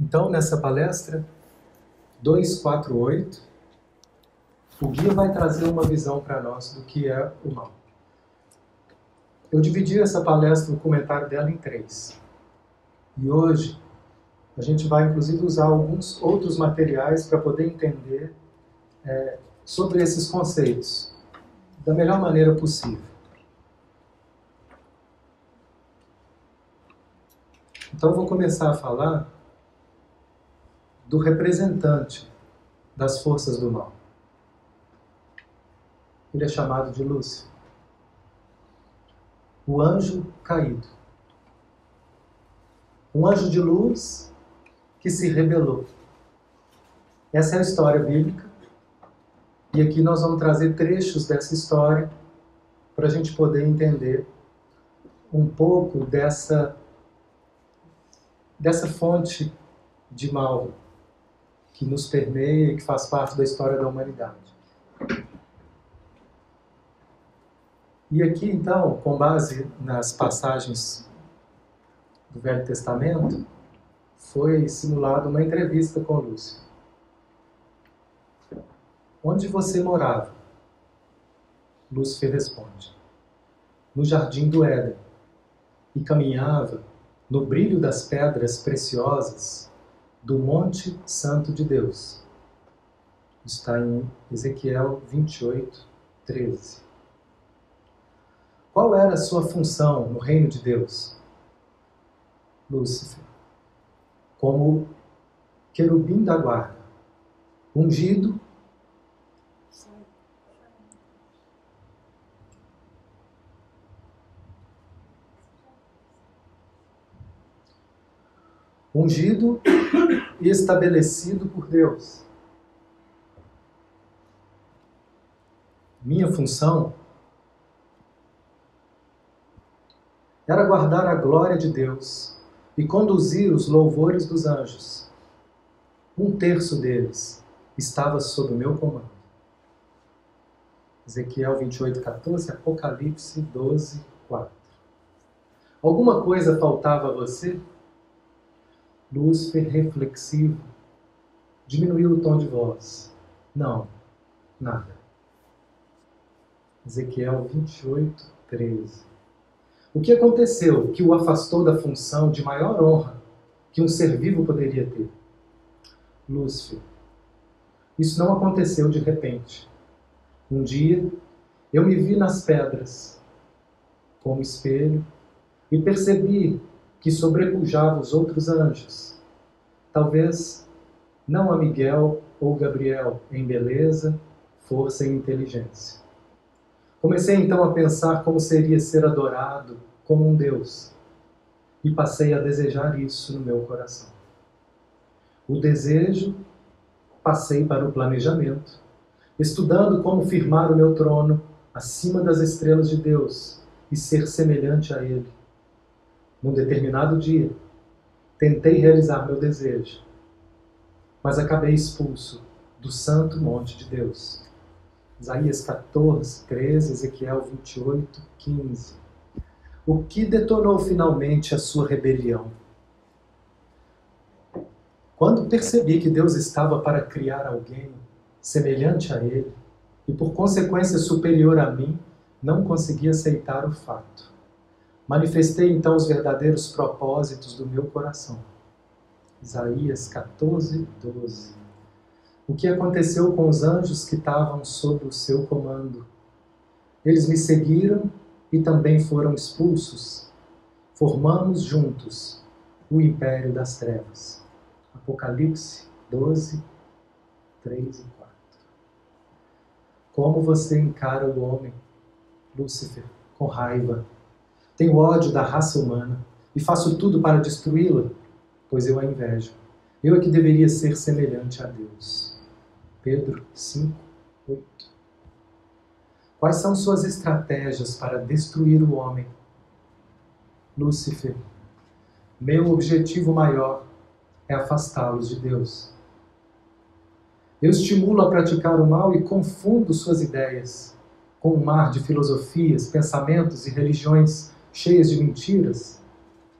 Então, nessa palestra 248, o guia vai trazer uma visão para nós do que é o mal. Eu dividi essa palestra, o comentário dela, em três. E hoje a gente vai, inclusive, usar alguns outros materiais para poder entender é, sobre esses conceitos da melhor maneira possível. Então, vou começar a falar do representante das forças do mal. Ele é chamado de Lúcifer, o anjo caído. Um anjo de luz que se rebelou. Essa é a história bíblica. E aqui nós vamos trazer trechos dessa história para a gente poder entender um pouco dessa, dessa fonte de mal que nos permeia e que faz parte da história da humanidade. E aqui, então, com base nas passagens do Velho Testamento, foi simulada uma entrevista com Lúcio. Onde você morava? Lúcifer responde: No jardim do Éden, e caminhava no brilho das pedras preciosas do Monte Santo de Deus. Está em Ezequiel 28, 13. Qual era a sua função no reino de Deus? Lúcifer, como querubim da guarda, ungido ungido e estabelecido por Deus. Minha função era guardar a glória de Deus e conduzir os louvores dos anjos. Um terço deles estava sob o meu comando. Ezequiel 28, 14, Apocalipse 12, 4. Alguma coisa faltava a você? Lúcifer reflexivo. Diminuiu o tom de voz. Não, nada. Ezequiel 28, 13. O que aconteceu que o afastou da função de maior honra que um ser vivo poderia ter? Lúcifer. Isso não aconteceu de repente. Um dia, eu me vi nas pedras, como espelho, e percebi que sobrepujava os outros anjos. Talvez não a Miguel ou Gabriel em beleza, força e inteligência. Comecei então a pensar como seria ser adorado como um Deus e passei a desejar isso no meu coração. O desejo passei para o planejamento, estudando como firmar o meu trono acima das estrelas de Deus e ser semelhante a Ele. Num determinado dia, tentei realizar meu desejo, mas acabei expulso do santo monte de Deus. Isaías 14, 13, Ezequiel 28, 15. O que detonou finalmente a sua rebelião? Quando percebi que Deus estava para criar alguém semelhante a Ele e por consequência superior a mim, não consegui aceitar o fato. Manifestei então os verdadeiros propósitos do meu coração. Isaías 14, 12 o que aconteceu com os anjos que estavam sob o seu comando. Eles me seguiram e também foram expulsos. Formamos juntos o império das trevas. Apocalipse 12, 3 e 4. Como você encara o homem, Lúcifer, com raiva? Tenho ódio da raça humana e faço tudo para destruí-la, pois eu a invejo. Eu é que deveria ser semelhante a Deus. Pedro 5, 8. Quais são suas estratégias para destruir o homem? Lúcifer, meu objetivo maior é afastá-los de Deus. Eu estimulo a praticar o mal e confundo suas ideias com um mar de filosofias, pensamentos e religiões cheias de mentiras,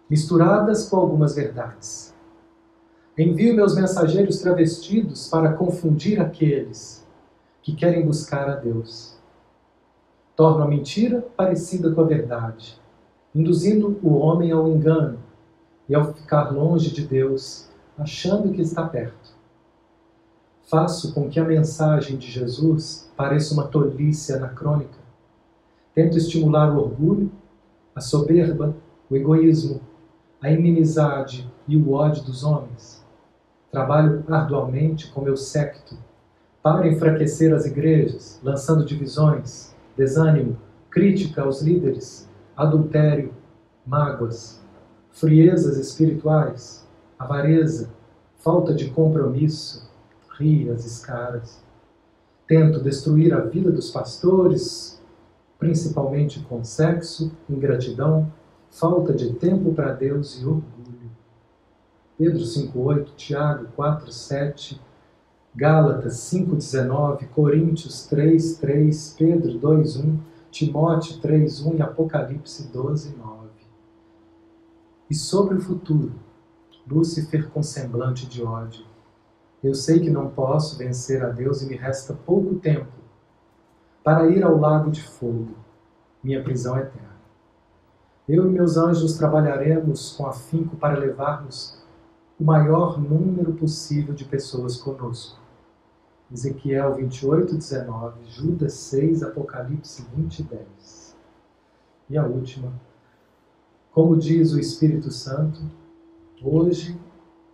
misturadas com algumas verdades. Envio meus mensageiros travestidos para confundir aqueles que querem buscar a Deus. Torno a mentira parecida com a verdade, induzindo o homem ao engano e ao ficar longe de Deus, achando que está perto. Faço com que a mensagem de Jesus pareça uma tolice anacrônica. Tento estimular o orgulho, a soberba, o egoísmo, a inimizade e o ódio dos homens. Trabalho arduamente com meu secto para enfraquecer as igrejas, lançando divisões, desânimo, crítica aos líderes, adultério, mágoas, friezas espirituais, avareza, falta de compromisso, rias escaras. Tento destruir a vida dos pastores, principalmente com sexo, ingratidão, falta de tempo para Deus e orgulho. Pedro 5,8, Tiago 4,7, Gálatas 5,19, Coríntios 3,3, Pedro 2,1, Timóteo 3,1 e Apocalipse 12,9. E sobre o futuro, Lúcifer com semblante de ódio. Eu sei que não posso vencer a Deus e me resta pouco tempo para ir ao lago de fogo, minha prisão eterna. Eu e meus anjos trabalharemos com afinco para levarmos o maior número possível de pessoas conosco. Ezequiel 28, 19, Judas 6, Apocalipse 20, 10. E a última, como diz o Espírito Santo, hoje,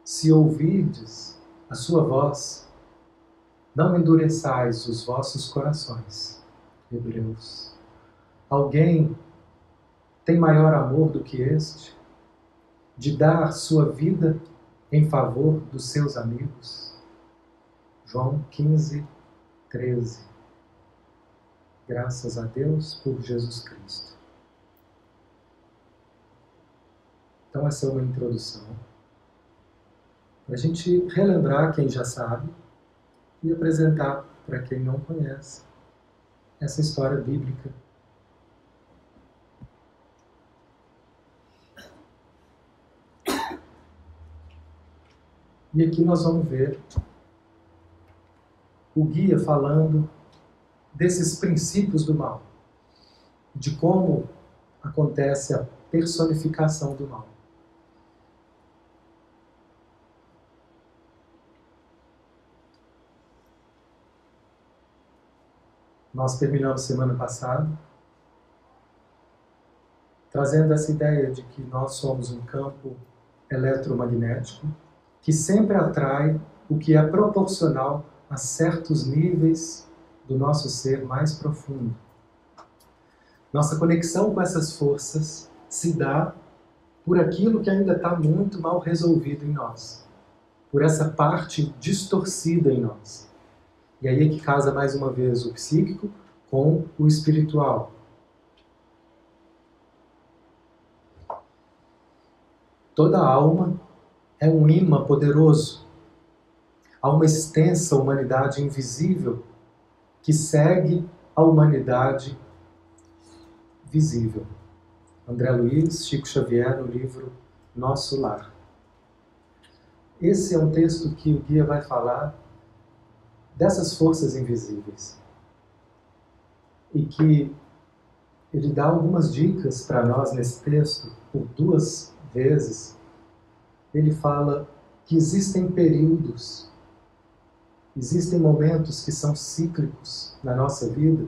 se ouvirdes a sua voz, não endureçais os vossos corações. Hebreus. Alguém tem maior amor do que este? De dar sua vida em favor dos seus amigos? João 15, 13. Graças a Deus por Jesus Cristo. Então, essa é uma introdução. Para a gente relembrar quem já sabe e apresentar para quem não conhece essa história bíblica. E aqui nós vamos ver o guia falando desses princípios do mal, de como acontece a personificação do mal. Nós terminamos semana passada trazendo essa ideia de que nós somos um campo eletromagnético que sempre atrai o que é proporcional a certos níveis do nosso ser mais profundo. Nossa conexão com essas forças se dá por aquilo que ainda está muito mal resolvido em nós, por essa parte distorcida em nós. E aí é que casa mais uma vez o psíquico com o espiritual. Toda alma é um imã poderoso. Há uma extensa humanidade invisível que segue a humanidade visível. André Luiz, Chico Xavier, no livro Nosso Lar. Esse é um texto que o guia vai falar dessas forças invisíveis. E que ele dá algumas dicas para nós nesse texto, por duas vezes. Ele fala que existem períodos, existem momentos que são cíclicos na nossa vida,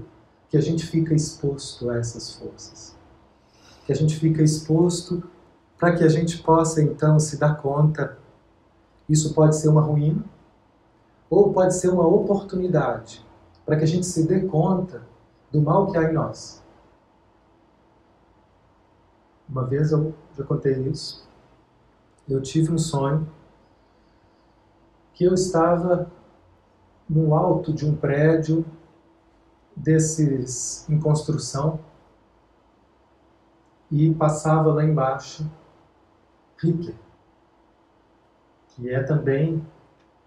que a gente fica exposto a essas forças. Que a gente fica exposto para que a gente possa então se dar conta. Isso pode ser uma ruína, ou pode ser uma oportunidade para que a gente se dê conta do mal que há em nós. Uma vez eu já contei isso. Eu tive um sonho que eu estava no alto de um prédio desses em construção e passava lá embaixo Hitler, que é também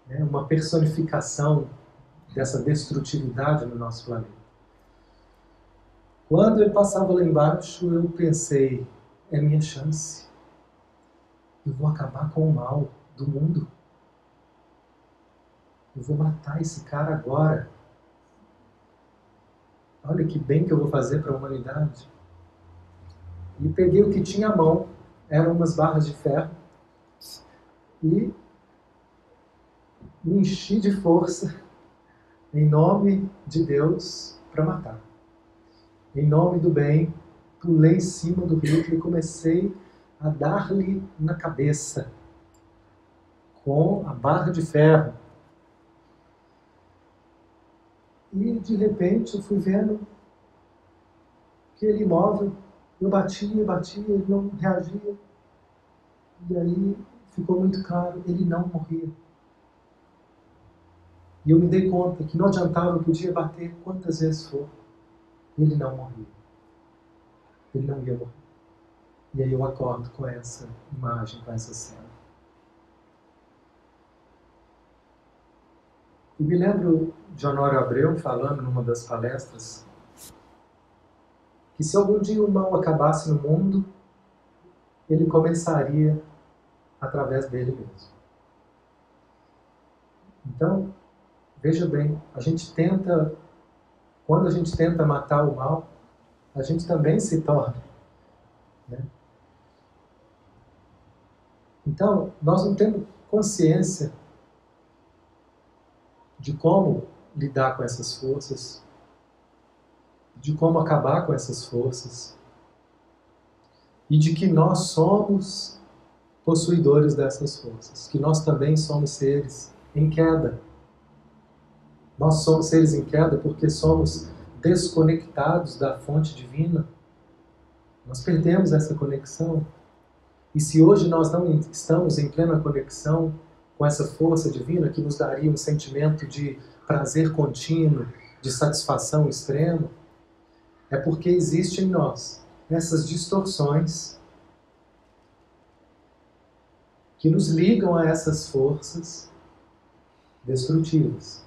né, uma personificação dessa destrutividade no nosso planeta. Quando ele passava lá embaixo, eu pensei: é minha chance. Eu vou acabar com o mal do mundo. Eu vou matar esse cara agora. Olha que bem que eu vou fazer para a humanidade. E peguei o que tinha à mão, eram umas barras de ferro, e me enchi de força em nome de Deus para matar. Em nome do bem, pulei em cima do Hitler e comecei a dar-lhe na cabeça com a barra de ferro. E de repente eu fui vendo que ele imóvel, eu batia, batia, ele não reagia. E aí ficou muito claro, ele não morria. E eu me dei conta que não adiantava, eu podia bater quantas vezes for, ele não morria. Ele não ia morrer. E aí eu acordo com essa imagem, com essa cena. E me lembro de Honório Abreu falando numa das palestras que se algum dia o mal acabasse no mundo, ele começaria através dele mesmo. Então, veja bem, a gente tenta, quando a gente tenta matar o mal, a gente também se torna. Né? Então, nós não temos consciência de como lidar com essas forças, de como acabar com essas forças, e de que nós somos possuidores dessas forças, que nós também somos seres em queda. Nós somos seres em queda porque somos desconectados da fonte divina. Nós perdemos essa conexão. E se hoje nós não estamos em plena conexão com essa força divina que nos daria um sentimento de prazer contínuo, de satisfação extrema, é porque existe em nós essas distorções que nos ligam a essas forças destrutivas.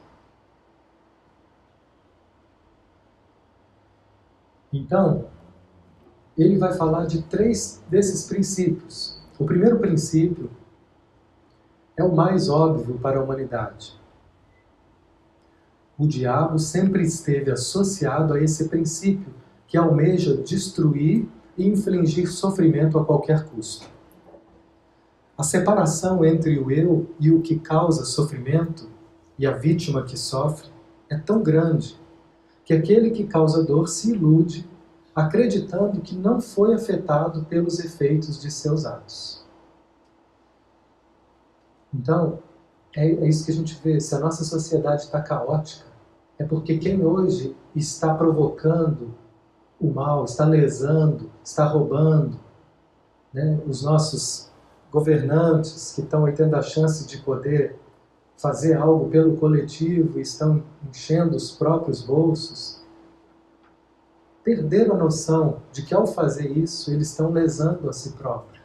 Então, ele vai falar de três desses princípios. O primeiro princípio é o mais óbvio para a humanidade. O diabo sempre esteve associado a esse princípio que almeja destruir e infligir sofrimento a qualquer custo. A separação entre o eu e o que causa sofrimento e a vítima que sofre é tão grande que aquele que causa dor se ilude acreditando que não foi afetado pelos efeitos de seus atos. Então, é, é isso que a gente vê. Se a nossa sociedade está caótica, é porque quem hoje está provocando o mal, está lesando, está roubando, né, os nossos governantes que estão aí tendo a chance de poder fazer algo pelo coletivo e estão enchendo os próprios bolsos, perderam a noção de que ao fazer isso eles estão lesando a si próprios.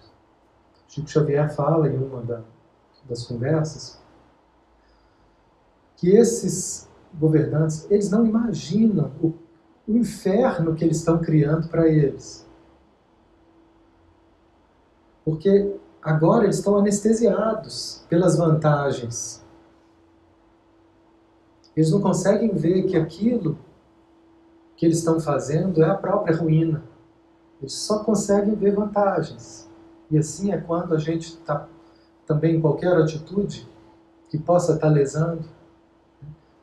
Chico Xavier fala em uma da, das conversas que esses governantes eles não imaginam o, o inferno que eles estão criando para eles. Porque agora eles estão anestesiados pelas vantagens. Eles não conseguem ver que aquilo que eles estão fazendo é a própria ruína. Eles só conseguem ver vantagens. E assim é quando a gente está também em qualquer atitude que possa estar tá lesando,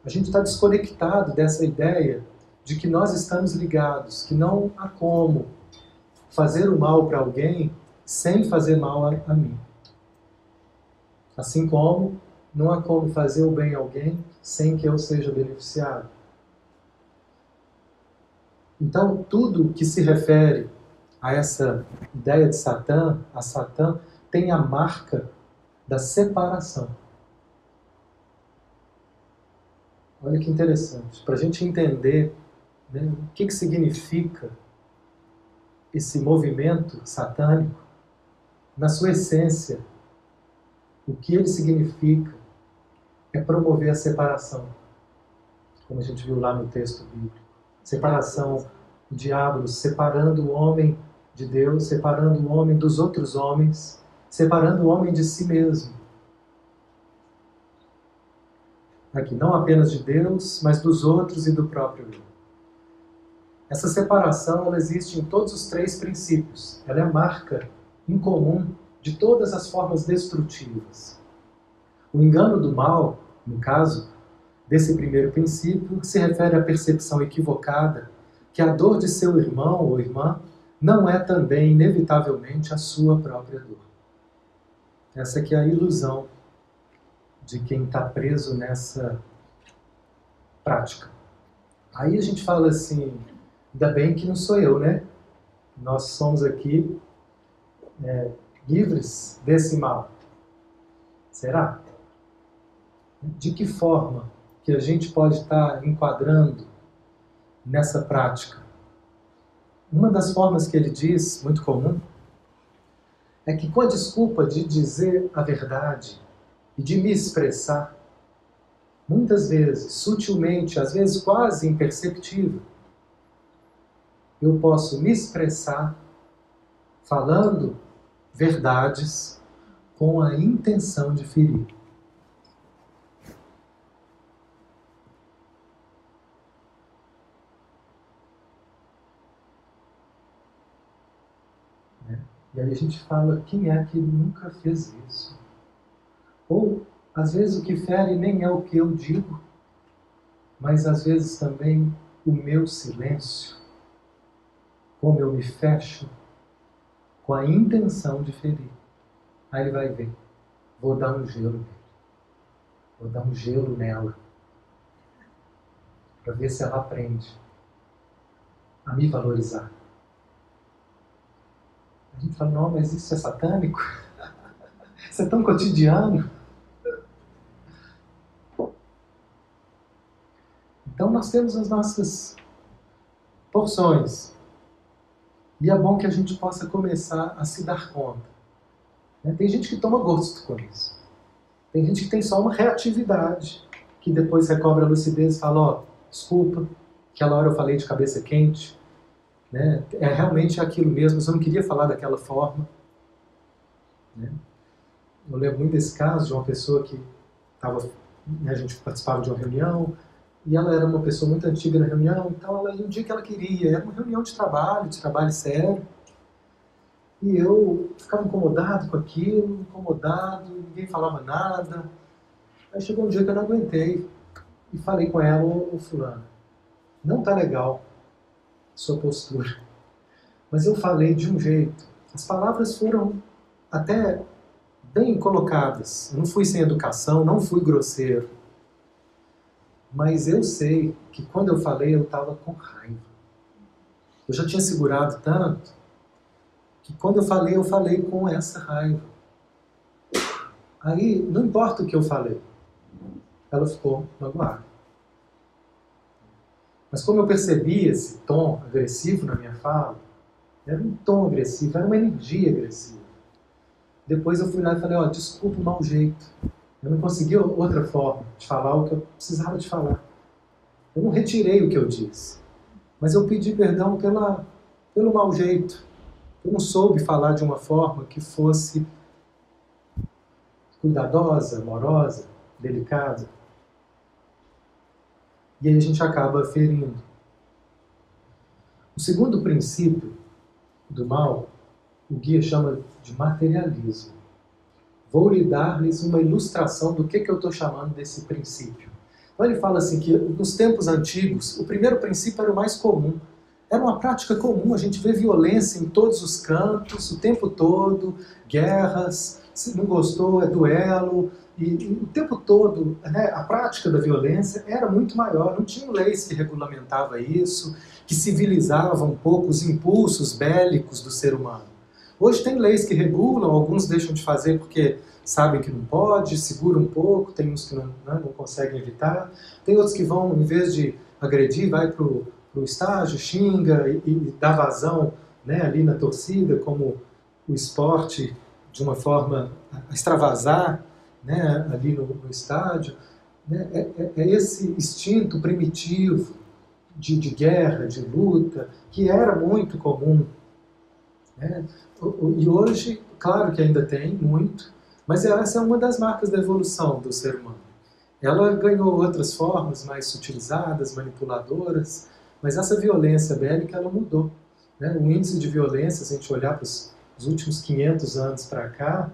a gente está desconectado dessa ideia de que nós estamos ligados, que não há como fazer o mal para alguém sem fazer mal a, a mim. Assim como não há como fazer o bem a alguém sem que eu seja beneficiado. Então, tudo que se refere a essa ideia de Satã, a Satã, tem a marca da separação. Olha que interessante. Para a gente entender né, o que, que significa esse movimento satânico, na sua essência, o que ele significa é promover a separação, como a gente viu lá no texto bíblico. Separação, o diabo separando o homem de Deus, separando o homem dos outros homens, separando o homem de si mesmo. Aqui, não apenas de Deus, mas dos outros e do próprio eu. Essa separação ela existe em todos os três princípios. Ela é a marca incomum de todas as formas destrutivas. O engano do mal, no caso desse primeiro princípio, se refere à percepção equivocada que a dor de seu irmão ou irmã não é também, inevitavelmente, a sua própria dor. Essa é a ilusão de quem está preso nessa prática. Aí a gente fala assim, ainda bem que não sou eu, né? Nós somos aqui é, livres desse mal. Será? De que forma que a gente pode estar enquadrando nessa prática? Uma das formas que ele diz, muito comum, é que com a desculpa de dizer a verdade, e de me expressar, muitas vezes, sutilmente, às vezes quase imperceptível, eu posso me expressar falando verdades com a intenção de ferir. Né? E aí a gente fala, quem é que nunca fez isso? Ou, às vezes, o que fere nem é o que eu digo, mas às vezes também o meu silêncio, como eu me fecho com a intenção de ferir. Aí ele vai ver, vou dar um gelo nele, vou dar um gelo nela, para ver se ela aprende a me valorizar. A gente fala, não, mas isso é satânico? Isso é tão cotidiano. Então nós temos as nossas porções. E é bom que a gente possa começar a se dar conta. Né? Tem gente que toma gosto com isso. Tem gente que tem só uma reatividade, que depois recobra a lucidez e fala, ó, oh, desculpa, aquela hora eu falei de cabeça quente. Né? É realmente aquilo mesmo, eu não queria falar daquela forma. Né? Eu lembro muito desse caso de uma pessoa que estava, né, a gente participava de uma reunião, e ela era uma pessoa muito antiga na reunião, então ela ia o dia que ela queria, era uma reunião de trabalho, de trabalho sério. E eu ficava incomodado com aquilo, incomodado, ninguém falava nada. Aí chegou um dia que eu não aguentei e falei com ela, ô, fulano, não tá legal sua postura. Mas eu falei de um jeito. As palavras foram até bem colocadas. Eu não fui sem educação, não fui grosseiro. Mas eu sei que quando eu falei eu estava com raiva. Eu já tinha segurado tanto que quando eu falei, eu falei com essa raiva. Aí, não importa o que eu falei, ela ficou magoada. Mas como eu percebi esse tom agressivo na minha fala, era um tom agressivo, era uma energia agressiva. Depois eu fui lá e falei, ó, oh, desculpa o mau jeito. Eu não consegui outra forma de falar o que eu precisava de falar. Eu não retirei o que eu disse, mas eu pedi perdão pela, pelo mau jeito. Eu não soube falar de uma forma que fosse cuidadosa, amorosa, delicada. E a gente acaba ferindo. O segundo princípio do mal, o guia chama de materialismo. Vou lhe dar-lhes uma ilustração do que, que eu estou chamando desse princípio. Então ele fala assim que nos tempos antigos, o primeiro princípio era o mais comum. Era uma prática comum, a gente vê violência em todos os cantos, o tempo todo, guerras, se não gostou é duelo, e, e o tempo todo né, a prática da violência era muito maior, não tinham leis que regulamentavam isso, que civilizavam um pouco os impulsos bélicos do ser humano. Hoje tem leis que regulam, alguns deixam de fazer porque sabem que não pode, seguram um pouco, tem uns que não, né, não conseguem evitar, tem outros que vão, em vez de agredir, vai para o estágio, xinga e, e dá vazão né, ali na torcida, como o esporte, de uma forma extravasar né, ali no, no estádio. Né, é, é, é, esse instinto primitivo de, de guerra, de luta, que era muito comum né? E hoje, claro que ainda tem muito, mas essa é uma das marcas da evolução do ser humano. ela ganhou outras formas mais sutilizadas, manipuladoras, mas essa violência bélica ela mudou. Né? O índice de violência, se a gente olhar para os últimos 500 anos para cá,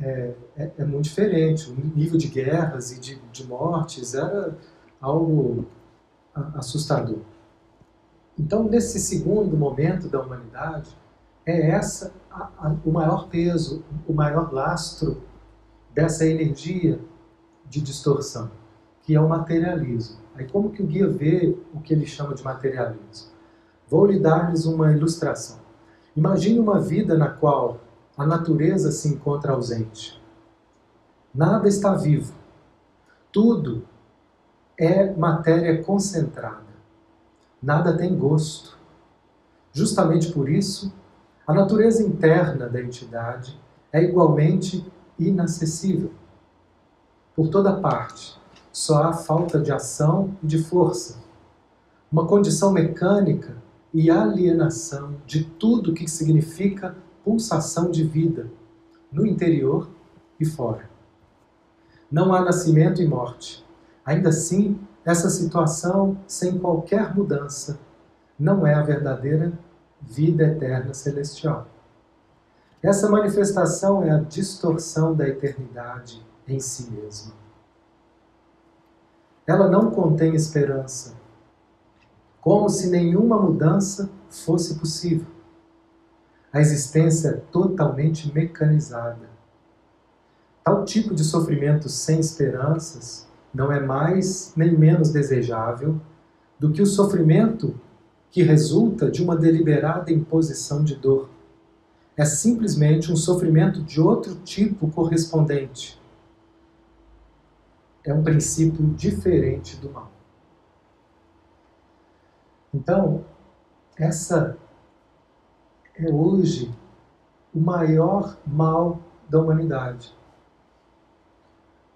é, é, é, muito diferente. O nível de guerras e de, de mortes era algo assustador. Então, nesse segundo momento da humanidade, é essa a, a, o maior peso, o maior lastro dessa energia de distorção, que é o materialismo. Aí como que o guia vê o que ele chama de materialismo? Vou lhe dar-lhes uma ilustração. Imagine uma vida na qual a natureza se encontra ausente. Nada está vivo. Tudo é matéria concentrada. Nada tem gosto. Justamente por isso, a natureza interna da entidade é igualmente inacessível. Por toda parte, só há falta de ação e de força. Uma condição mecânica e alienação de tudo que significa pulsação de vida, no interior e fora. Não há nascimento e morte. Ainda assim, essa situação, sem qualquer mudança, não é a verdadeira vida eterna celestial. Essa manifestação é a distorção da eternidade em si mesma. Ela não contém esperança, como se nenhuma mudança fosse possível. A existência é totalmente mecanizada. Tal tipo de sofrimento sem esperanças não é mais nem menos desejável do que o sofrimento que resulta de uma deliberada imposição de dor. É simplesmente um sofrimento de outro tipo correspondente. É um princípio diferente do mal. Então, essa é hoje o maior mal da humanidade.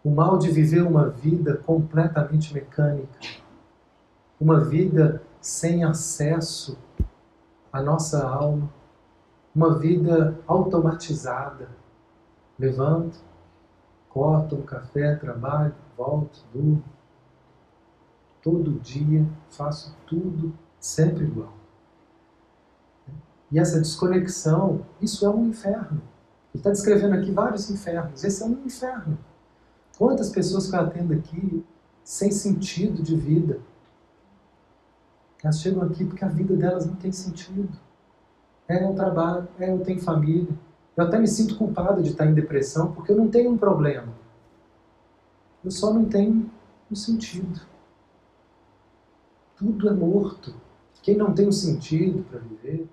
O mal de viver uma vida completamente mecânica, uma vida sem acesso à nossa alma, uma vida automatizada. Levanto, corto um café, trabalho, volto, durmo. Todo dia faço tudo sempre igual. E essa desconexão, isso é um inferno. Ele está descrevendo aqui vários infernos. Esse é um inferno. Quantas pessoas que eu atendo aqui sem sentido de vida, elas chegam aqui porque a vida delas não tem sentido. É, eu trabalho, é, eu tenho família. Eu até me sinto culpado de estar em depressão porque eu não tenho um problema. Eu só não tenho um sentido. Tudo é morto. Quem não tem um sentido para viver,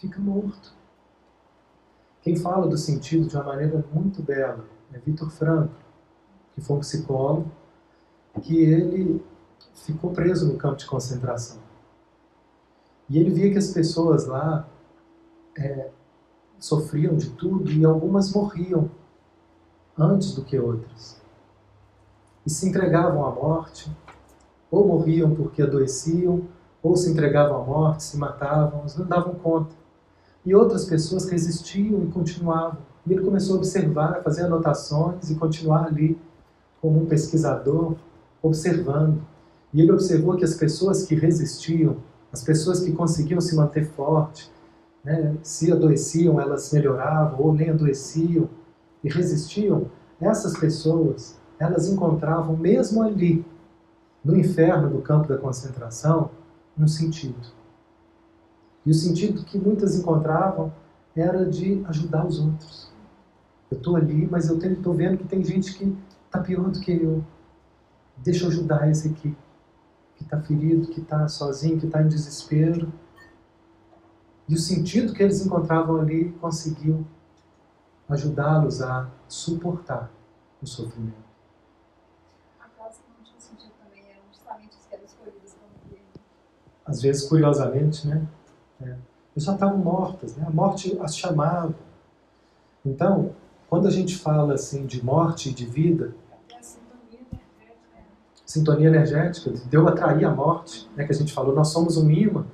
fica morto. Quem fala do sentido de uma maneira muito bela é Vitor Franco, que foi um psicólogo, que ele ficou preso no campo de concentração. E ele via que as pessoas lá é, sofriam de tudo e algumas morriam antes do que outras. E se entregavam à morte, ou morriam porque adoeciam, ou se entregavam à morte, se matavam, não davam conta. E outras pessoas resistiam e continuavam. E ele começou a observar, fazer anotações e continuar ali como um pesquisador, observando. E ele observou que as pessoas que resistiam, as pessoas que conseguiam se manter forte, né, se adoeciam, elas melhoravam, ou nem adoeciam e resistiam, essas pessoas, elas encontravam mesmo ali, no inferno do campo da concentração, um sentido. E o sentido que muitas encontravam era de ajudar os outros. Eu estou ali, mas eu estou vendo que tem gente que está pior do que eu. Deixa eu ajudar esse aqui que está ferido, que está sozinho, que está em desespero. E o sentido que eles encontravam ali conseguiu ajudá-los a suportar o sofrimento. Às vezes, curiosamente, né? É. Eles já estavam mortas, né? A morte as chamava. Então, quando a gente fala assim de morte e de vida, sintonia energética, de eu atrair a morte, né, que a gente falou, nós somos um imã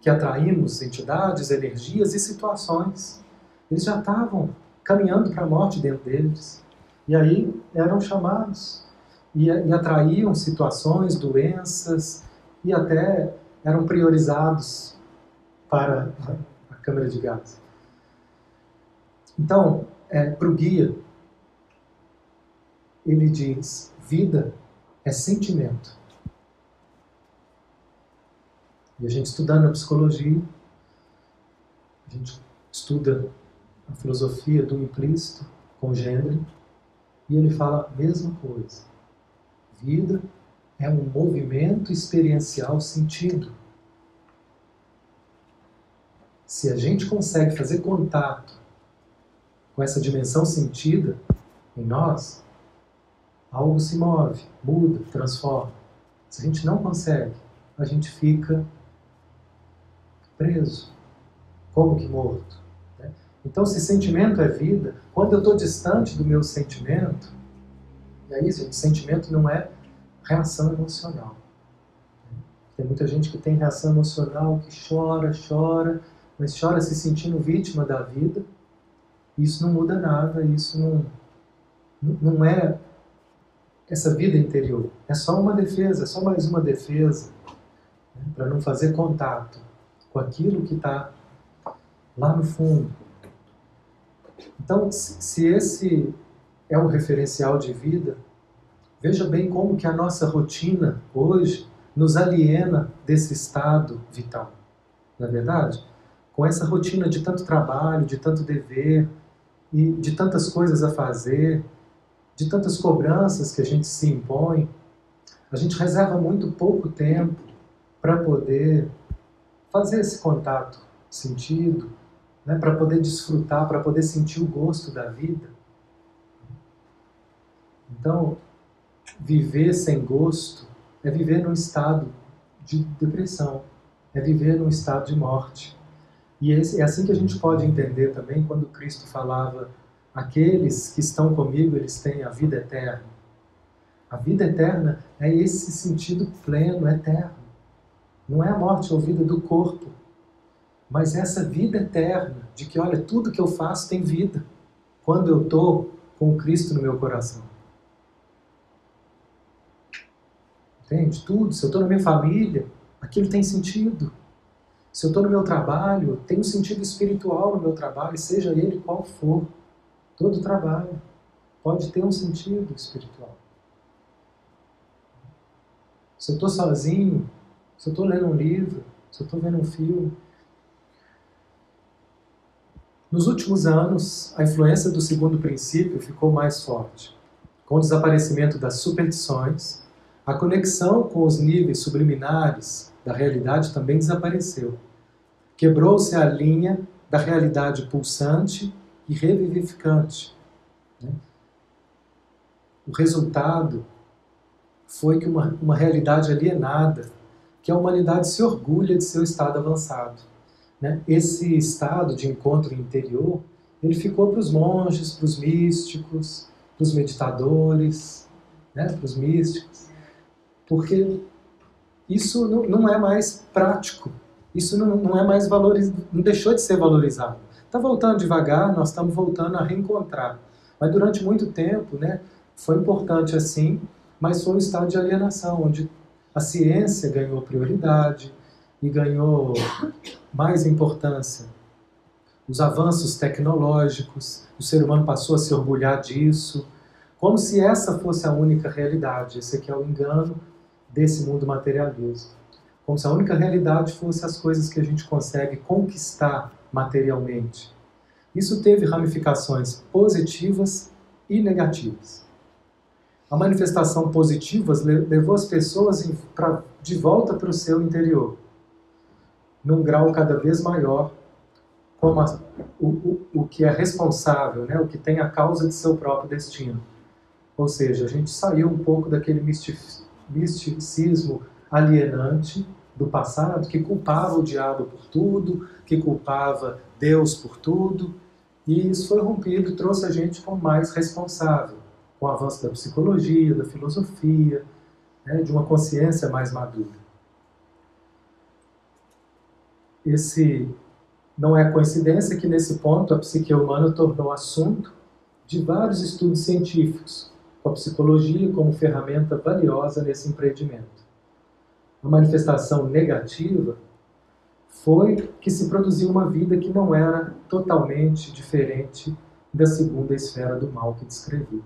que atraímos entidades, energias e situações. Eles já estavam caminhando para a morte dentro deles. E aí eram chamados. e, e atraíam situações, doenças e até eram priorizados para a, câmara de gás. Então, é, para o guia, ele diz: vida é sentimento. E a gente estudando a psicologia, a gente estuda a filosofia do implícito com gênero, e ele fala a mesma coisa. Vida é um movimento experiencial sentido. Se a gente consegue fazer contato com essa dimensão sentida em nós, algo se move, muda, transforma. Se a gente não consegue, a gente fica preso, como que morto. Né? Então, se sentimento é vida, quando eu estou distante do meu sentimento, e aí, gente, sentimento não é reação emocional. Tem muita gente que tem reação emocional, que chora, chora, mas chora se sentindo vítima da vida. Isso não muda nada, isso não, não é essa vida interior. É só uma defesa, é só mais uma defesa né, para não fazer contato com aquilo que está lá no fundo. Então, se esse é um referencial de vida, veja bem como que a nossa rotina hoje nos aliena desse estado vital. Não é verdade? Com essa rotina de tanto trabalho, de tanto dever e de tantas coisas a fazer, de tantas cobranças que a gente se impõe, a gente reserva muito pouco tempo para poder fazer esse contato sentido, né, para poder desfrutar, para poder sentir o gosto da vida. Então, viver sem gosto é viver num estado de depressão, é viver num estado de morte. E é assim que a gente pode entender também quando Cristo falava Aqueles que estão comigo, eles têm a vida eterna. A vida eterna é esse sentido pleno, eterno. Não é a morte ou vida do corpo, mas essa vida eterna de que, olha, tudo que eu faço tem vida quando eu estou com Cristo no meu coração. Entende? Tudo. Se eu estou na minha família, aquilo tem sentido. Se eu estou no meu trabalho, tem um sentido espiritual no meu trabalho, seja ele qual for. Todo trabalho pode ter um sentido espiritual. Se eu estou sozinho, se eu estou lendo um livro, se eu estou vendo um filme. Nos últimos anos, a influência do segundo princípio ficou mais forte. Com o desaparecimento das superstições, a conexão com os níveis subliminares da realidade também desapareceu. Quebrou-se a linha da realidade pulsante e revivificante. Né? O resultado foi que uma, uma realidade alienada, que a humanidade se orgulha de seu estado avançado. Né? Esse estado de encontro interior, ele ficou para os monges, para os místicos, para os meditadores, né? para os místicos, porque isso não, não é mais prático, isso não, não é mais valorizado, não deixou de ser valorizado. Está voltando devagar, nós estamos voltando a reencontrar. Mas durante muito tempo, né, foi importante assim, mas foi um estado de alienação, onde a ciência ganhou prioridade e ganhou mais importância. Os avanços tecnológicos, o ser humano passou a se orgulhar disso, como se essa fosse a única realidade. Esse aqui é o engano desse mundo materialismo. Como se a única realidade fosse as coisas que a gente consegue conquistar materialmente. Isso teve ramificações positivas e negativas. A manifestação positiva levou as pessoas de volta para o seu interior, num grau cada vez maior, como a, o, o, o que é responsável, né, o que tem a causa de seu próprio destino. Ou seja, a gente saiu um pouco daquele misticismo alienante do passado que culpava o diabo por tudo, que culpava Deus por tudo, e isso foi rompido e trouxe a gente como mais responsável, com o avanço da psicologia, da filosofia, né, de uma consciência mais madura. Esse não é coincidência que nesse ponto a psique humana tornou assunto de vários estudos científicos, com a psicologia como ferramenta valiosa nesse empreendimento. A manifestação negativa foi que se produziu uma vida que não era totalmente diferente da segunda esfera do mal que descrevi.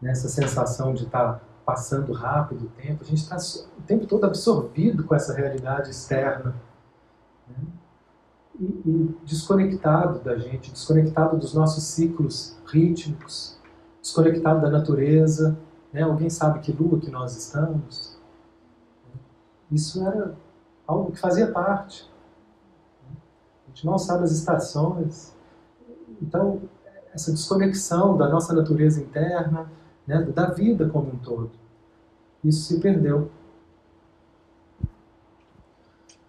Nessa sensação de estar passando rápido o tempo, a gente está o tempo todo absorvido com essa realidade externa. Né? E, e desconectado da gente, desconectado dos nossos ciclos rítmicos, desconectado da natureza. Né? Alguém sabe que lua que nós estamos? Isso era algo que fazia parte. A gente mal sabe as estações. Então, essa desconexão da nossa natureza interna, né, da vida como um todo, isso se perdeu.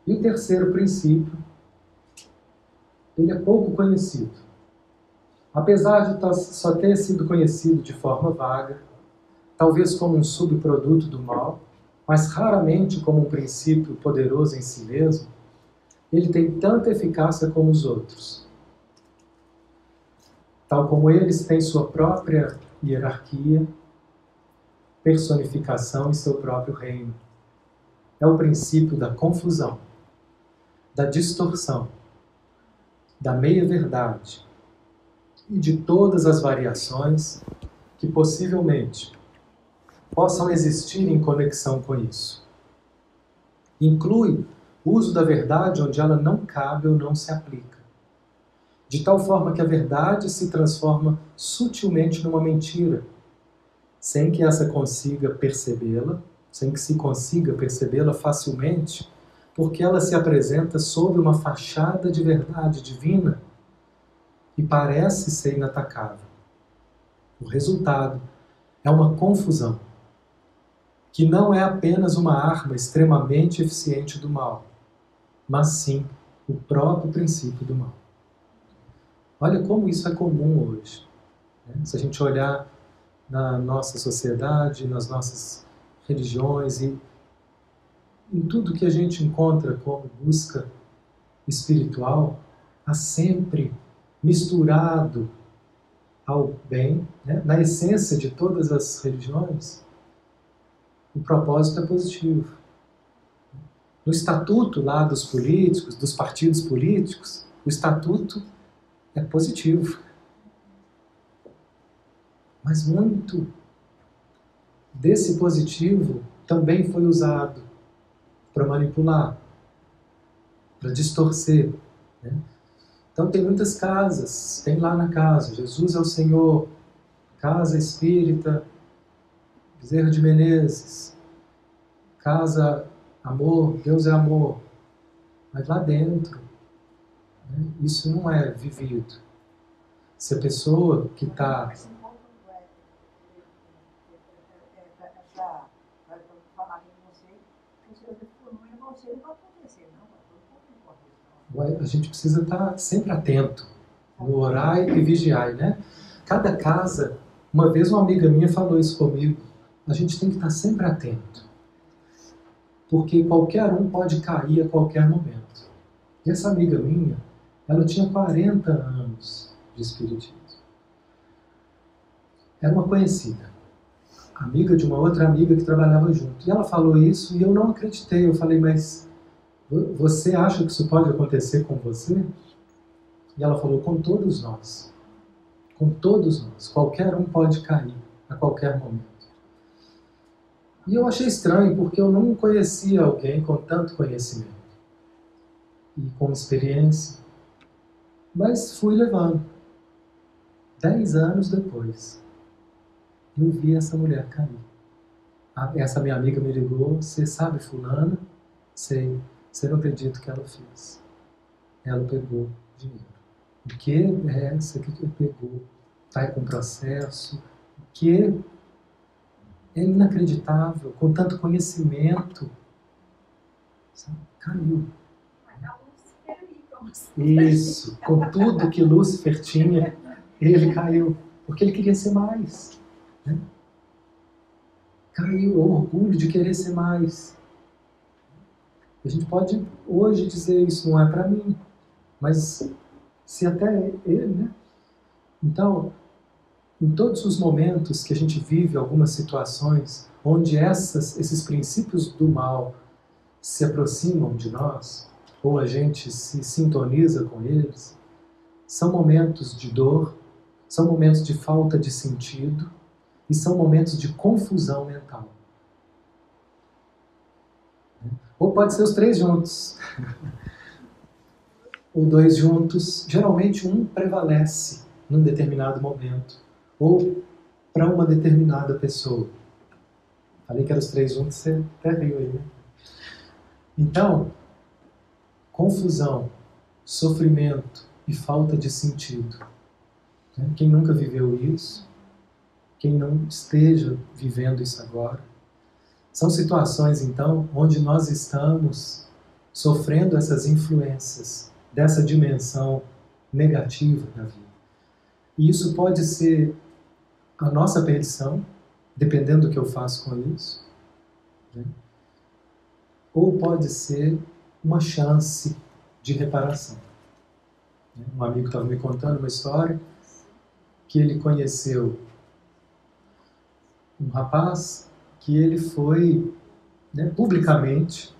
E o terceiro princípio, ele é pouco conhecido. Apesar de só ter sido conhecido de forma vaga, talvez como um subproduto do mal, mas raramente como um princípio poderoso em si mesmo, ele tem tanta eficácia como os outros. Tal como eles têm sua própria hierarquia, personificação e seu próprio reino. É o princípio da confusão, da distorção, da meia-verdade e de todas as variações que possivelmente possam existir em conexão com isso. Inclui o uso da verdade onde ela não cabe ou não se aplica. De tal forma que a verdade se transforma sutilmente numa mentira, sem que essa consiga percebê-la, sem que se consiga percebê-la facilmente, porque ela se apresenta sob uma fachada de verdade divina e parece ser inatacável. O resultado é uma confusão que não é apenas uma arma extremamente eficiente do mal, mas sim o próprio princípio do mal. Olha como isso é comum hoje. Né? Se a gente olhar na nossa sociedade, nas nossas religiões e em tudo que a gente encontra como busca espiritual, há sempre misturado ao bem, né? na essência de todas as religiões, o propósito é positivo. No estatuto lá dos políticos, dos partidos políticos, o estatuto é positivo. Mas muito desse positivo também foi usado para manipular, para distorcer. Né? Então tem muitas casas, tem lá na casa, Jesus é o Senhor, casa espírita, Bezerra de Menezes, casa amor, Deus é amor. Mas lá dentro, né, isso não é vivido. Se a pessoa que está. A gente precisa estar sempre atento no orar e vigiar, né? Cada casa, uma vez uma amiga minha falou isso comigo, a gente tem que estar sempre atento. Porque qualquer um pode cair a qualquer momento. E essa amiga minha, ela tinha 40 anos de espiritismo. Era uma conhecida, amiga de uma outra amiga que trabalhava junto. E ela falou isso e eu não acreditei. Eu falei, mas você acha que isso pode acontecer com você? E ela falou, com todos nós. Com todos nós. Qualquer um pode cair a qualquer momento. E eu achei estranho, porque eu não conhecia alguém com tanto conhecimento e com experiência. Mas fui levando. Dez anos depois, eu vi essa mulher cair. Essa minha amiga me ligou, você sabe fulana? Sei, você não acredita o que ela fez. Ela pegou dinheiro. O que é essa que pegou? Está com processo. O que é inacreditável, com tanto conhecimento. Sabe? Caiu. Isso, com tudo que Lúcifer tinha, ele caiu, porque ele queria ser mais. Né? Caiu o orgulho de querer ser mais. A gente pode hoje dizer isso não é para mim, mas se até ele, né? Então, em todos os momentos que a gente vive algumas situações onde essas, esses princípios do mal se aproximam de nós, ou a gente se sintoniza com eles, são momentos de dor, são momentos de falta de sentido e são momentos de confusão mental. Ou pode ser os três juntos. Ou dois juntos. Geralmente um prevalece num determinado momento. Ou para uma determinada pessoa. Falei que eram os três juntos, você até riu aí, né? Então, confusão, sofrimento e falta de sentido. Né? Quem nunca viveu isso, quem não esteja vivendo isso agora, são situações, então, onde nós estamos sofrendo essas influências dessa dimensão negativa da vida. E isso pode ser a nossa perdição, dependendo do que eu faço com isso, né? ou pode ser uma chance de reparação. Um amigo estava me contando uma história que ele conheceu um rapaz que ele foi né, publicamente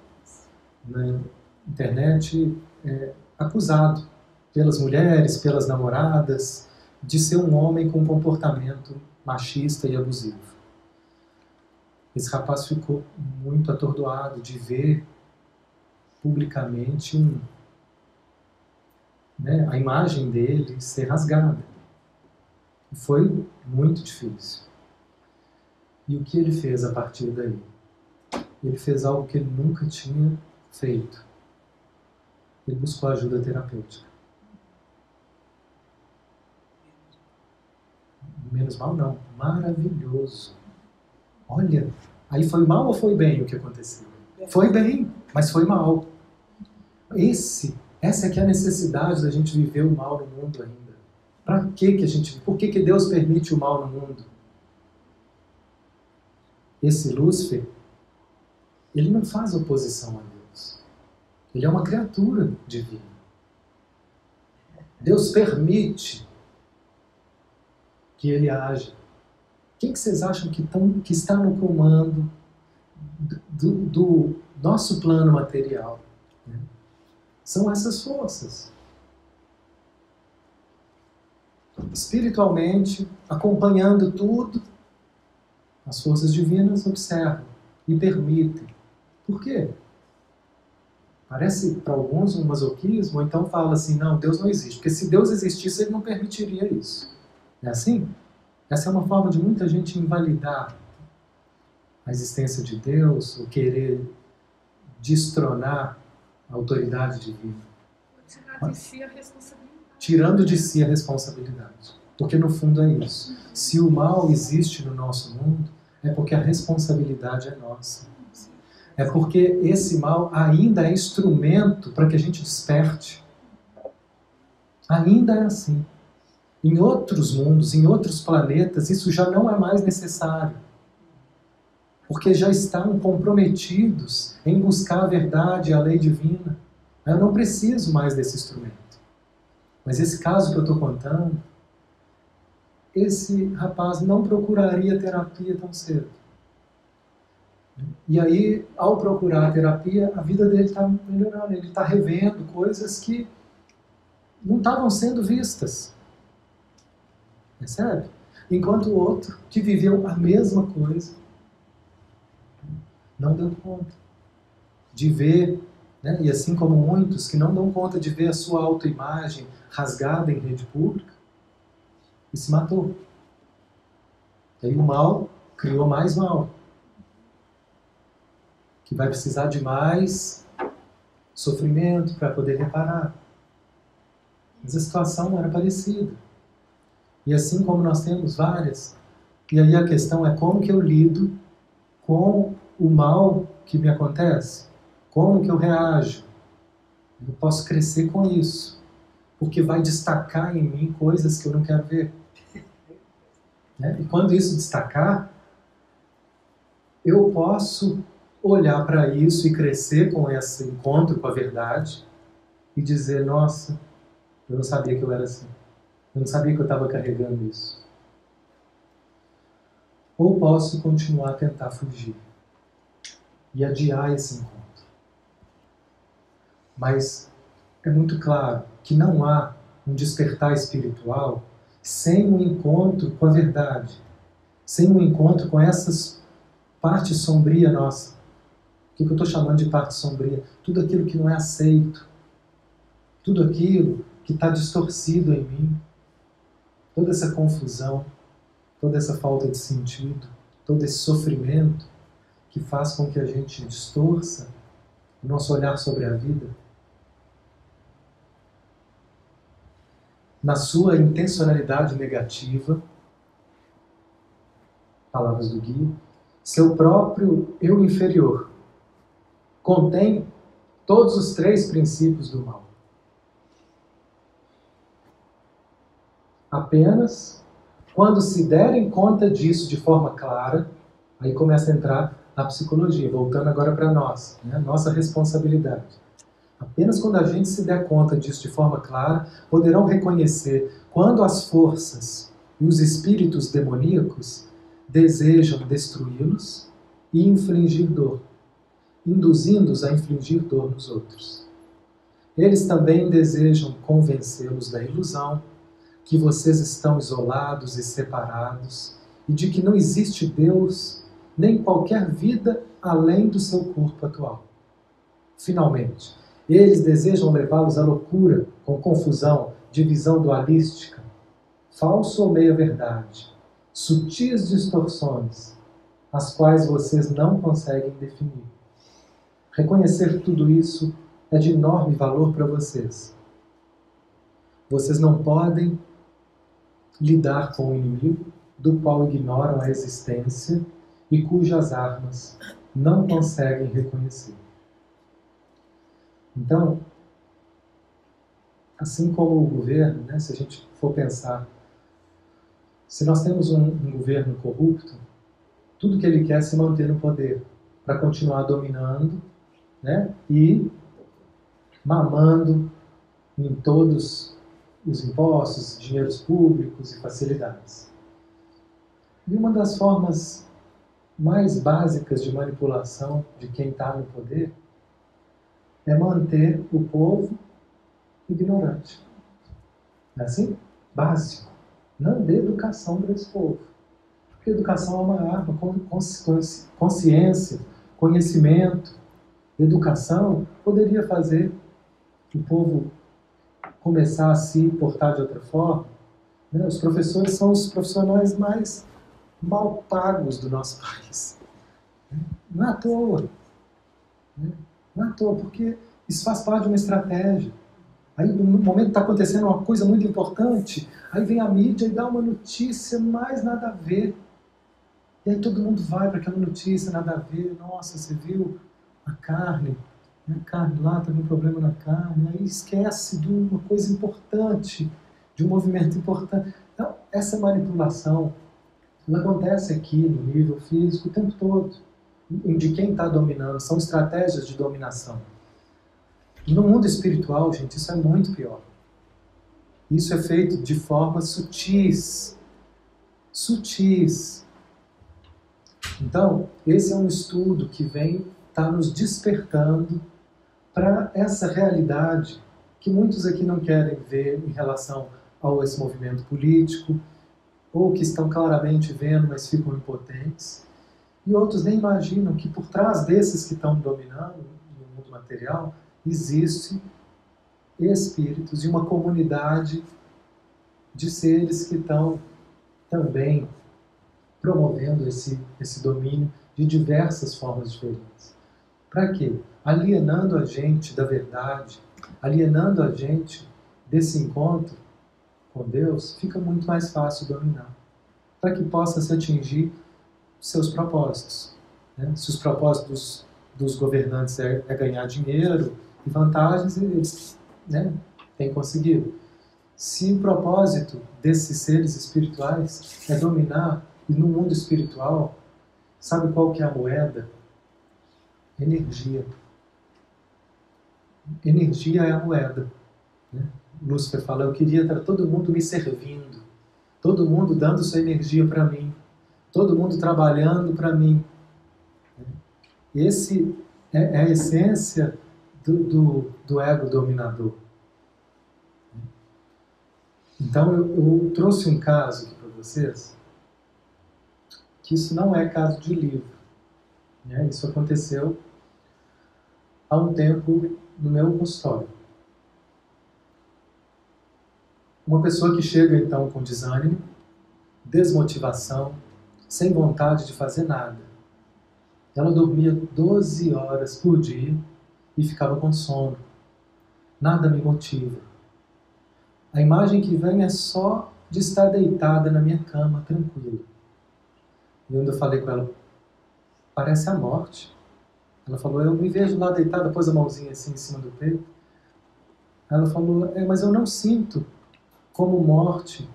na internet é, acusado pelas mulheres, pelas namoradas, de ser um homem com comportamento machista e abusivo. Esse rapaz ficou muito atordoado de ver publicamente um, né, a imagem dele ser rasgada. Foi muito difícil. E o que ele fez a partir daí? Ele fez algo que ele nunca tinha feito. Ele buscou ajuda terapêutica. Menos mal não, maravilhoso. Olha, aí foi mal ou foi bem o que aconteceu? Foi bem, mas foi mal. Esse, essa é que é a necessidade da gente viver o mal no mundo ainda. Para que que a gente, por que que Deus permite o mal no mundo? esse Lúcifer, ele não faz oposição a Deus. Ele é uma criatura divina. Deus permite que ele haja. Quem que vocês acham que, tão, que está no comando do, do nosso plano material? Né? São essas forças. Espiritualmente, acompanhando tudo, as forças divinas observam e permitem. Por quê? Parece para alguns um masoquismo, ou então fala assim: não, Deus não existe. Porque se Deus existisse, ele não permitiria isso. É assim? Essa é uma forma de muita gente invalidar a existência de Deus, ou querer destronar a autoridade divina. Tirar de si a responsabilidade. Tirando de si a responsabilidade. Porque no fundo é isso. Se o mal existe no nosso mundo, é porque a responsabilidade é nossa. É porque esse mal ainda é instrumento para que a gente desperte. Ainda é assim. Em outros mundos, em outros planetas, isso já não é mais necessário. Porque já estão comprometidos em buscar a verdade e a lei divina. Eu não preciso mais desse instrumento. Mas esse caso que eu estou contando esse rapaz não procuraria terapia tão cedo. E aí, ao procurar a terapia, a vida dele está melhorando, ele está revendo coisas que não estavam sendo vistas. Percebe? Enquanto o outro, que viveu a mesma coisa, não deu conta de ver, né? e assim como muitos que não dão conta de ver a sua autoimagem rasgada em rede pública, e se matou. E aí o mal criou mais mal. Que vai precisar de mais sofrimento para poder reparar. Mas a situação era parecida. E assim como nós temos várias, e aí a questão é como que eu lido com o mal que me acontece? Como que eu reajo? Eu posso crescer com isso, porque vai destacar em mim coisas que eu não quero ver. Né? E quando isso destacar, eu posso olhar para isso e crescer com esse encontro com a verdade e dizer: Nossa, eu não sabia que eu era assim. Eu não sabia que eu estava carregando isso. ou posso continuar a tentar fugir e adiar esse encontro. Mas é muito claro que não há um despertar espiritual sem um encontro com a verdade, sem um encontro com essas parte sombria nossa. O que eu estou chamando de parte sombria? Tudo aquilo que não é aceito, tudo aquilo que está distorcido em mim, toda essa confusão, toda essa falta de sentido, todo esse sofrimento que faz com que a gente distorça o nosso olhar sobre a vida. Na sua intencionalidade negativa, palavras do guia, seu próprio eu inferior contém todos os três princípios do mal. Apenas quando se derem conta disso de forma clara, aí começa a entrar a psicologia, voltando agora para nós, né? nossa responsabilidade. Apenas quando a gente se der conta disso de forma clara, poderão reconhecer quando as forças e os espíritos demoníacos desejam destruí-los e infligir dor, induzindo-os a infligir dor nos outros. Eles também desejam convencê-los da ilusão que vocês estão isolados e separados e de que não existe Deus nem qualquer vida além do seu corpo atual. Finalmente, eles desejam levá-los à loucura com confusão, divisão dualística, falso ou meia-verdade, sutis distorções, as quais vocês não conseguem definir. Reconhecer tudo isso é de enorme valor para vocês. Vocês não podem lidar com o inimigo, do qual ignoram a existência e cujas armas não conseguem reconhecer. Então, assim como o governo, né, se a gente for pensar, se nós temos um, um governo corrupto, tudo que ele quer é se manter no poder, para continuar dominando né, e mamando em todos os impostos, dinheiros públicos e facilidades. E uma das formas mais básicas de manipulação de quem está no poder é manter o povo ignorante. Não é assim? Básico. Não dê educação para esse povo. Porque educação é uma arma, consciência, conhecimento. Educação poderia fazer o povo começar a se portar de outra forma. Né? Os professores são os profissionais mais mal pagos do nosso país. Não é à toa. Né? Não é à toa, porque isso faz parte de uma estratégia. Aí, no momento está acontecendo uma coisa muito importante, aí vem a mídia e dá uma notícia mais nada a ver. E aí todo mundo vai para aquela notícia, nada a ver. Nossa, você viu a carne a carne lá, teve um problema na carne, aí esquece de uma coisa importante, de um movimento importante. Então, essa manipulação, ela acontece aqui no nível físico o tempo todo. De quem está dominando, são estratégias de dominação. No mundo espiritual, gente, isso é muito pior. Isso é feito de formas sutis. Sutis. Então, esse é um estudo que vem estar tá nos despertando para essa realidade que muitos aqui não querem ver em relação ao esse movimento político, ou que estão claramente vendo, mas ficam impotentes, e outros nem imaginam que por trás desses que estão dominando no mundo material existe espíritos e uma comunidade de seres que estão também promovendo esse, esse domínio de diversas formas diferentes. Para quê? alienando a gente da verdade, alienando a gente desse encontro com Deus, fica muito mais fácil dominar, para que possa se atingir seus propósitos. Né? Se os propósitos dos governantes é, é, ganhar dinheiro e vantagens, eles né, têm conseguido. Se o propósito desses seres espirituais é dominar, e no mundo espiritual, sabe qual que é a moeda? Energia energia é a moeda. Né? Lúcifer fala: Eu queria estar todo mundo me servindo, todo mundo dando sua energia para mim, todo mundo trabalhando para mim. Esse é, é a essência do, do, do, ego dominador. Então eu, eu trouxe um caso aqui para vocês, que isso não é caso de livro. Né? Isso aconteceu há um tempo no meu consultório. Uma pessoa que chega então com desânimo, desmotivação, sem vontade de fazer nada. Ela dormia 12 horas por dia e ficava com sono. Nada me motiva. A imagem que vem é só de estar deitada na minha cama, tranquila. E ainda falei com ela, parece a morte. Ela falou, eu me vejo lá deitada, pôs a mãozinha assim em cima do peito. Ela falou, é, mas eu não sinto como morte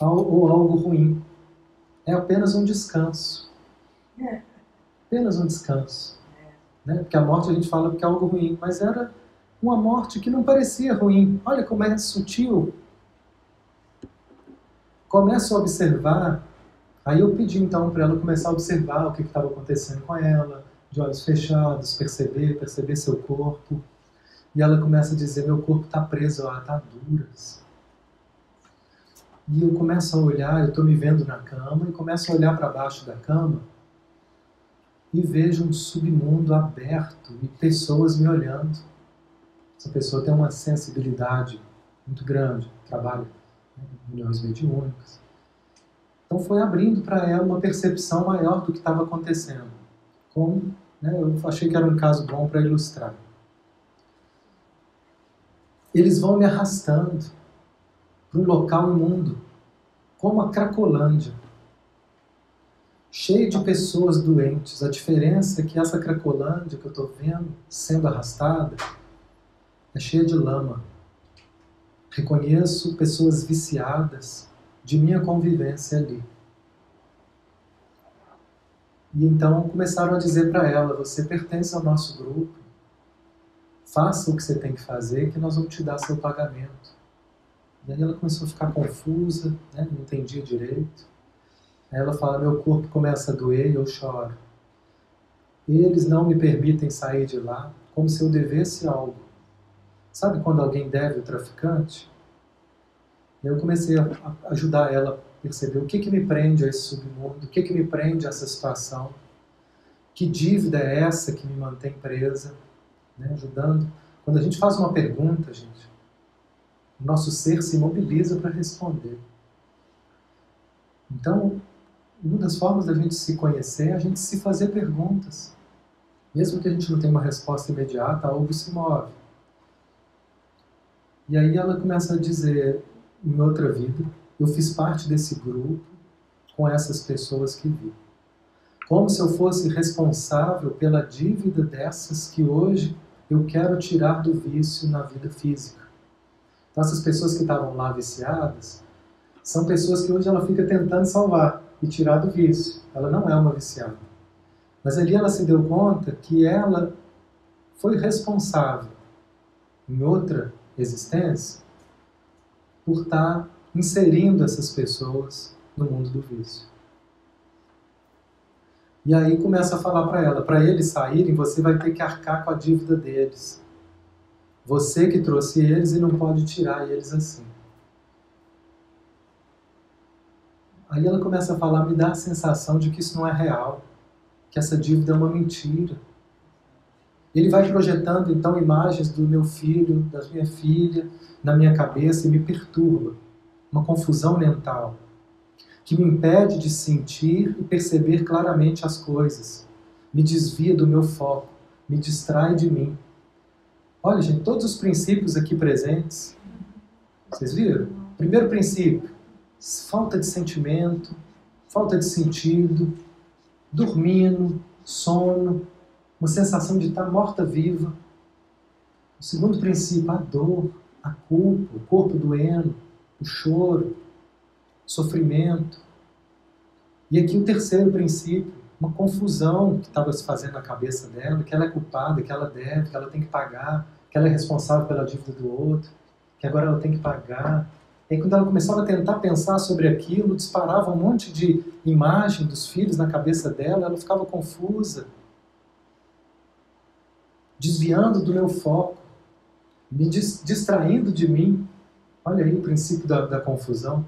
ou algo ruim. É apenas um descanso. É. Apenas um descanso. Né? Porque a morte a gente fala que é algo ruim, mas era uma morte que não parecia ruim. Olha como é sutil. Começa a observar. Aí eu pedi então para ela começar a observar o que estava acontecendo com ela, de olhos fechados, perceber, perceber seu corpo. E ela começa a dizer: Meu corpo está preso a ataduras. E eu começo a olhar, eu estou me vendo na cama, e começo a olhar para baixo da cama e vejo um submundo aberto e pessoas me olhando. Essa pessoa tem uma sensibilidade muito grande, trabalha em uniões mediúnicas. Então foi abrindo para ela uma percepção maior do que estava acontecendo. Como, né, eu achei que era um caso bom para ilustrar. Eles vão me arrastando para um local imundo, como a Cracolândia cheio de pessoas doentes. A diferença é que essa Cracolândia que eu estou vendo sendo arrastada é cheia de lama. Reconheço pessoas viciadas de minha convivência ali. E então começaram a dizer para ela: Você pertence ao nosso grupo, faça o que você tem que fazer, que nós vamos te dar seu pagamento. E aí ela começou a ficar confusa, né? não entendia direito. Aí ela fala: Meu corpo começa a doer e eu choro. Eles não me permitem sair de lá como se eu devesse algo. Sabe quando alguém deve o traficante? Eu comecei a ajudar ela a perceber o que, que me prende a esse submundo, o que, que me prende a essa situação, que dívida é essa que me mantém presa, né? ajudando. Quando a gente faz uma pergunta, gente, o nosso ser se mobiliza para responder. Então, uma das formas da gente se conhecer é a gente se fazer perguntas. Mesmo que a gente não tenha uma resposta imediata, algo se move. E aí ela começa a dizer, em outra vida, eu fiz parte desse grupo com essas pessoas que vi. Como se eu fosse responsável pela dívida dessas que hoje eu quero tirar do vício na vida física. Então essas pessoas que estavam lá viciadas, são pessoas que hoje ela fica tentando salvar e tirar do vício. Ela não é uma viciada. Mas ali ela se deu conta que ela foi responsável em outra existência por estar inserindo essas pessoas no mundo do vício. E aí começa a falar para ela, para eles saírem, você vai ter que arcar com a dívida deles. Você que trouxe eles e não pode tirar eles assim. Aí ela começa a falar, me dá a sensação de que isso não é real, que essa dívida é uma mentira. Ele vai projetando então imagens do meu filho, da minha filha, na minha cabeça e me perturba. Uma confusão mental que me impede de sentir e perceber claramente as coisas. Me desvia do meu foco, me distrai de mim. Olha, gente, todos os princípios aqui presentes. Vocês viram? Primeiro princípio, falta de sentimento, falta de sentido, dormindo, sono, uma sensação de estar morta-viva. O segundo princípio, a dor, a culpa, o corpo doendo, o choro, o sofrimento. E aqui o terceiro princípio, uma confusão que estava se fazendo na cabeça dela, que ela é culpada, que ela deve, que ela tem que pagar, que ela é responsável pela dívida do outro, que agora ela tem que pagar, E aí, quando ela começava a tentar pensar sobre aquilo, disparava um monte de imagem dos filhos na cabeça dela, ela ficava confusa, desviando do meu foco, me distraindo de mim. Olha aí o princípio da, da confusão.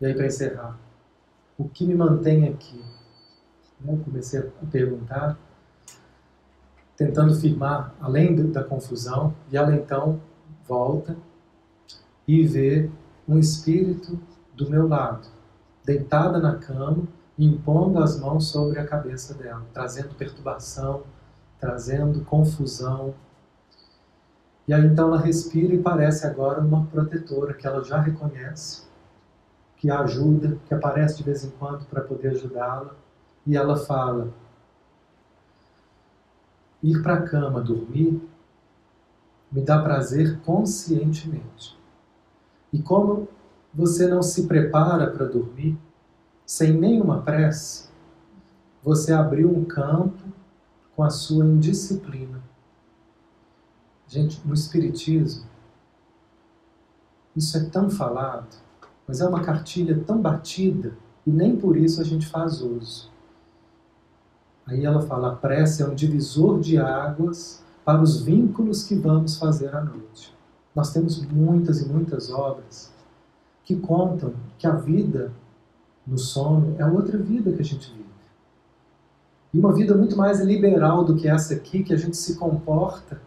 E aí, para encerrar, o que me mantém aqui? Eu comecei a perguntar, tentando firmar além da confusão, e ela então volta e vê um espírito do meu lado, deitada na cama, impondo as mãos sobre a cabeça dela, trazendo perturbação, trazendo confusão. E aí então ela respira e parece agora uma protetora que ela já reconhece, que a ajuda, que aparece de vez em quando para poder ajudá-la. E ela fala: ir para a cama dormir me dá prazer conscientemente. E como você não se prepara para dormir, sem nenhuma prece, você abriu um campo com a sua indisciplina. Gente, no Espiritismo, isso é tão falado, mas é uma cartilha tão batida e nem por isso a gente faz uso. Aí ela fala: a prece é um divisor de águas para os vínculos que vamos fazer à noite. Nós temos muitas e muitas obras que contam que a vida no sono é outra vida que a gente vive. E uma vida muito mais liberal do que essa aqui, que a gente se comporta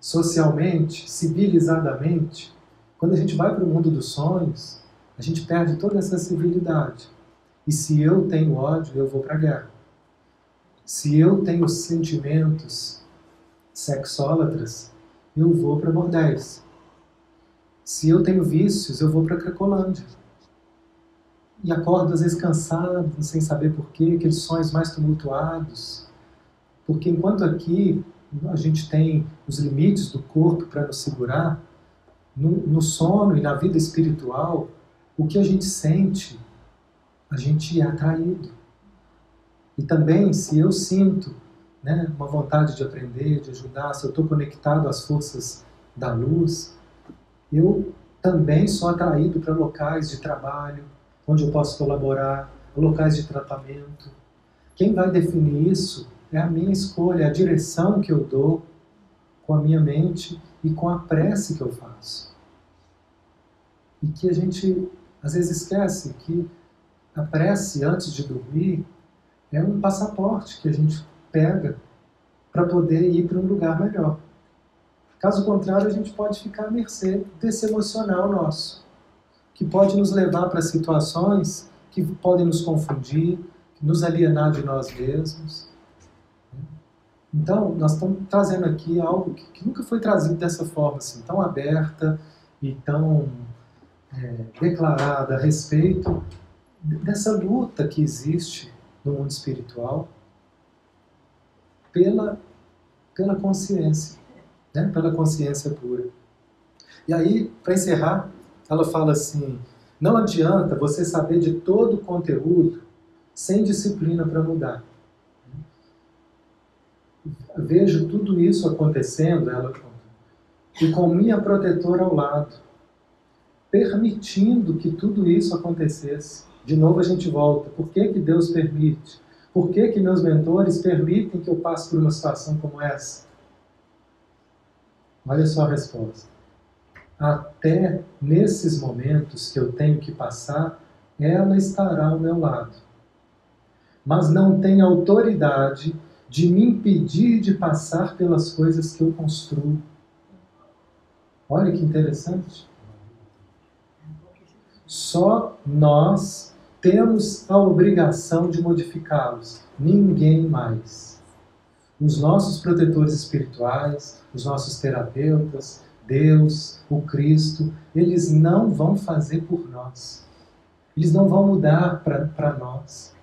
socialmente, civilizadamente. Quando a gente vai para o mundo dos sonhos, a gente perde toda essa civilidade. E se eu tenho ódio, eu vou para a guerra. Se eu tenho sentimentos sexólatras, eu vou para bordéis. Se eu tenho vícios, eu vou para Cracolândia. E acordo às vezes cansado, sem saber porquê, aqueles sonhos mais tumultuados. Porque enquanto aqui a gente tem os limites do corpo para nos segurar, no, no sono e na vida espiritual, o que a gente sente, a gente é atraído. E também, se eu sinto né, uma vontade de aprender, de ajudar, se eu estou conectado às forças da luz, eu também sou atraído para locais de trabalho, onde eu posso colaborar, locais de tratamento. Quem vai definir isso é a minha escolha, é a direção que eu dou com a minha mente e com a prece que eu faço. E que a gente às vezes esquece que a prece antes de dormir é um passaporte que a gente pega para poder ir para um lugar melhor. Caso contrário, a gente pode ficar à mercê desse emocional nosso, que pode nos levar para situações que podem nos confundir, nos alienar de nós mesmos. Então, nós estamos trazendo aqui algo que, nunca foi trazido dessa forma, assim, tão aberta e tão é, declarada a respeito dessa luta que existe no mundo espiritual pela, pela consciência, né? pela consciência pura. E aí, para encerrar, ela fala assim: não adianta você saber de todo o conteúdo sem disciplina para mudar. Vejo tudo isso acontecendo, ela conta, e com minha protetora ao lado, permitindo que tudo isso acontecesse. De novo a gente volta. Por que, que Deus permite? Por que, que meus mentores permitem que eu passe por uma situação como essa? Olha só a resposta. Até nesses momentos que eu tenho que passar, ela estará ao meu lado. Mas não tem autoridade de me impedir de passar pelas coisas que eu construo. Olha que interessante. Só nós temos a obrigação de modificá-los, ninguém mais. Os nossos protetores espirituais, os nossos terapeutas, Deus, o Cristo, eles não vão fazer por nós. Eles não vão mudar para nós.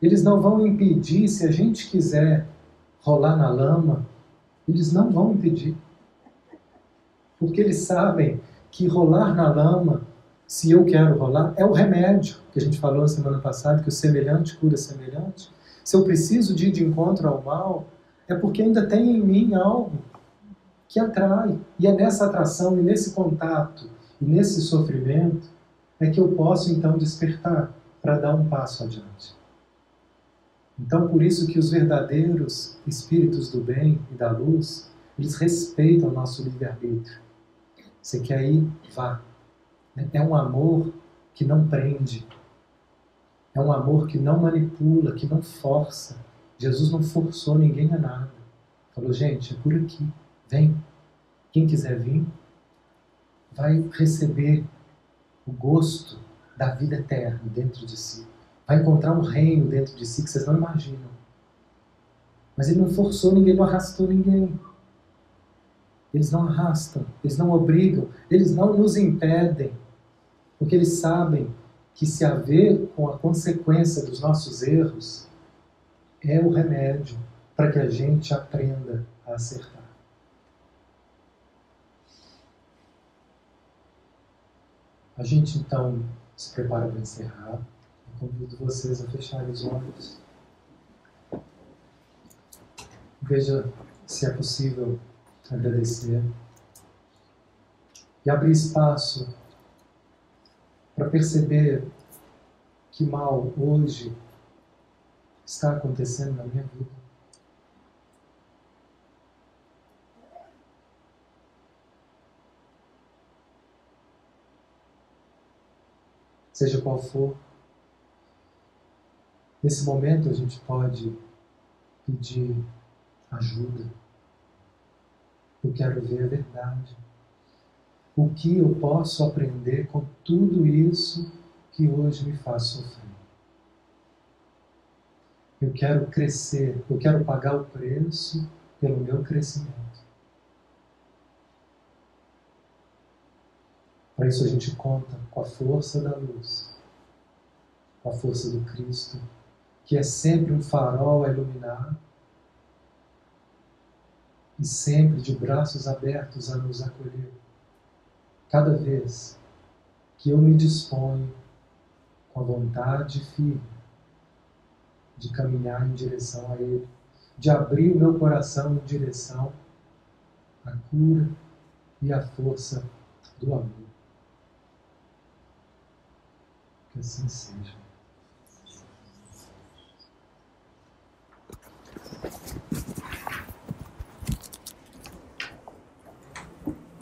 Eles não vão impedir, se a gente quiser rolar na lama, eles não vão impedir. Porque eles sabem que rolar na lama se eu quero rolar, é o remédio que a gente falou na semana passada, que o semelhante cura semelhante. Se eu preciso de ir de encontro ao mal, é porque ainda tem em mim algo que atrai. E é nessa atração e nesse contato E nesse sofrimento é que eu posso então despertar para dar um passo adiante. Então, por isso que os verdadeiros espíritos do bem e da luz, eles respeitam o nosso livre-arbítrio. Você quer ir? Vá. É um amor que não prende. É um amor que não manipula, que não força. Jesus não forçou ninguém a nada. Falou, gente, é por aqui. Vem. Quem quiser vir, vai receber o gosto da vida eterna dentro de si. Vai encontrar um reino dentro de si que vocês não imaginam. Mas ele não forçou ninguém, não arrastou ninguém. Eles não arrastam, eles não obrigam, eles não nos impedem, porque eles sabem que se haver com a consequência dos nossos erros é o remédio para que a gente aprenda a acertar. A gente então se prepara para encerrar. Eu convido vocês a fecharem os olhos. Veja se é possível agradecer e abrir espaço para perceber que mal hoje está acontecendo na minha vida. Seja qual for. Nesse momento a gente pode pedir ajuda. Eu quero ver a verdade. O que eu posso aprender com tudo isso que hoje me faz sofrer? Eu quero crescer, eu quero pagar o preço pelo meu crescimento. Para isso a gente conta com a força da luz, com a força do Cristo, que é sempre um farol a iluminar e sempre de braços abertos a nos acolher. Cada vez que eu me disponho com a vontade firme de caminhar em direção a Ele, de abrir o meu coração em direção à cura e à força do amor. Que assim seja. Thank